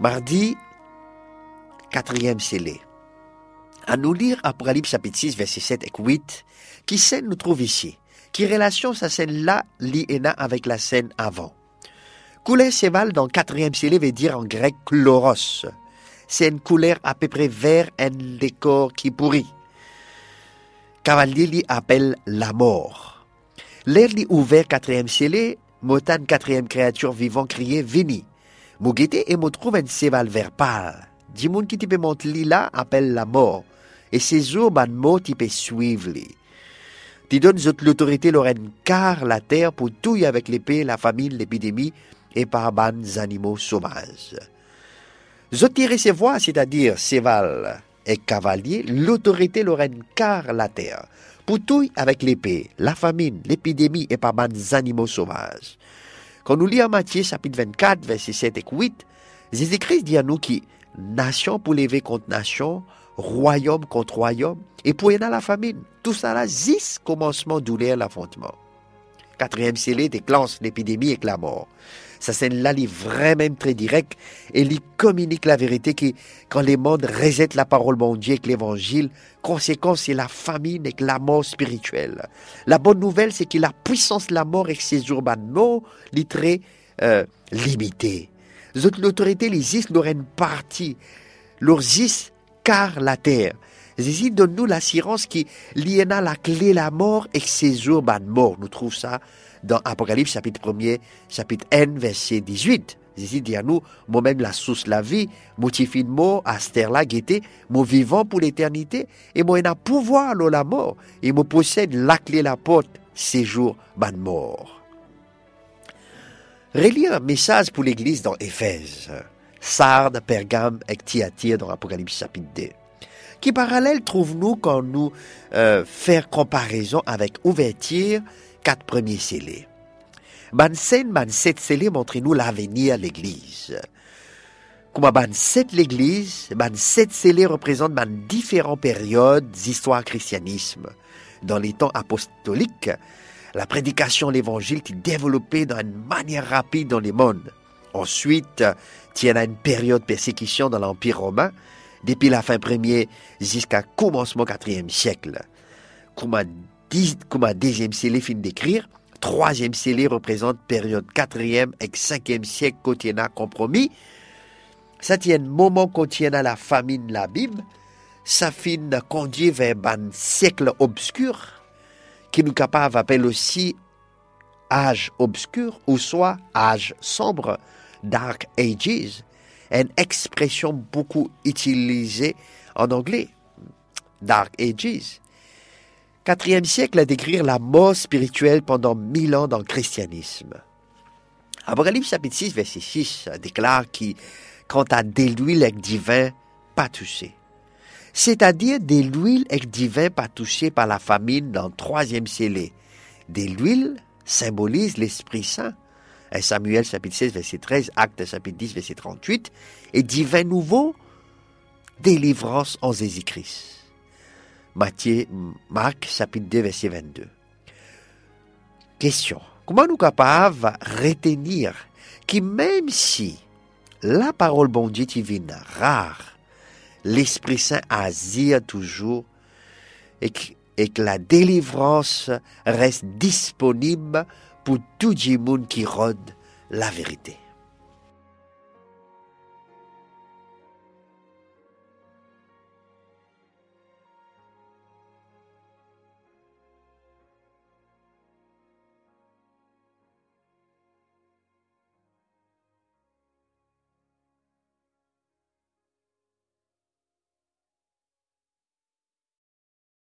Mardi, quatrième scellé. À nous lire Apocalypse chapitre 6, verset 7 et 8, qui scène nous trouve ici, qui relation sa scène là, liena avec la scène avant. Couleur séval dans quatrième scellé veut dire en grec chloros. C'est une couleur à peu près vert, un décor qui pourrit. Cavalier li appelle la mort. L'air li ouvert quatrième scellé, motan quatrième créature vivant crier Vini. Mougete et me trouve un séval vert pâle. Dimoun qui type monte li là appelle la mort. Et ces jours, ban mot type suivre li. Tu donnes l'autorité lorraine car la terre pour tout avec l'épée, la famine, l'épidémie et par ban animaux sauvages. Zotir ses voix, c'est-à-dire séval et cavalier, l'autorité lorraine car la terre pour avec l'épée, la famine, l'épidémie et par ban animaux sauvages. Quand nous lisons Matthieu chapitre 24, verset 7 et 8, Jésus-Christ dit à nous qui nation pour lever contre nation, royaume contre royaume, et pour y la famine. Tout ça là, zis commencement douleur l'affrontement. Quatrième scellé déclenche l'épidémie et la mort. Ça c'est là, il vraiment très direct et il communique la vérité qui, quand les mondes rejettent la parole bon Dieu avec l'évangile, conséquence c'est la famine et la mort spirituelle. La bonne nouvelle c'est que la puissance de la mort et ses urbains est très euh, limitée. L'autorité, les is, leur partie. Leurs is, car la terre. Jésus donne-nous l'assurance qui liena la clé la mort et ses jours mort. Nous trouvons ça dans Apocalypse chapitre 1er, chapitre 1, verset 18. Jésus dit à nous, moi-même la source la vie, motifie de mort, aster la gaieté, moi vivant pour l'éternité, et moi un pouvoir dans la mort, et moi possède la clé la porte, séjour ban mort. Relire un message pour l'église dans Éphèse, Sardes, Pergame et Thyatire dans Apocalypse chapitre 2. Qui parallèle trouve-nous quand nous euh, faire comparaison avec ouverture quatre premiers scellés? Ban scène, ban sept scellés montrent-nous l'avenir de l'église. Comme ban sept l'église, ban sept scellés représentent ban différentes périodes d'histoire christianisme. Dans les temps apostoliques, la prédication de l'évangile est développée d'une manière rapide dans les mondes. Ensuite, y a une période de persécution dans l'Empire romain, depuis la fin premier jusqu'à commencement quatrième siècle. Comme un deuxième scellé fin d'écrire, troisième scellé représente période quatrième et cinquième siècle a compromis. Ça tient moment à la famine la Bible, ça finit conduit vers un siècle obscur, qui nous capable appelle aussi âge obscur ou soit âge sombre, Dark Ages, une expression beaucoup utilisée en anglais, Dark Ages. Quatrième siècle à décrire la mort spirituelle pendant mille ans dans le christianisme. Apocalypse chapitre 6, verset 6 déclare qui, quant à des l'huile divin, pas touché c'est-à-dire de l'huile divin pas touché par la famine dans le troisième scellé. De l'huile symbolise l'Esprit Saint. Et Samuel chapitre 16 verset 13, Acte chapitre 10 verset 38, et divin nouveau, délivrance en Jésus-Christ. Matthieu, Marc chapitre 2 verset 22. Question. Comment nous capables retenir que même si la parole bon Dieu divine rare l'Esprit Saint agit toujours et que, la délivrance reste disponible pour tout le qui rôde la vérité.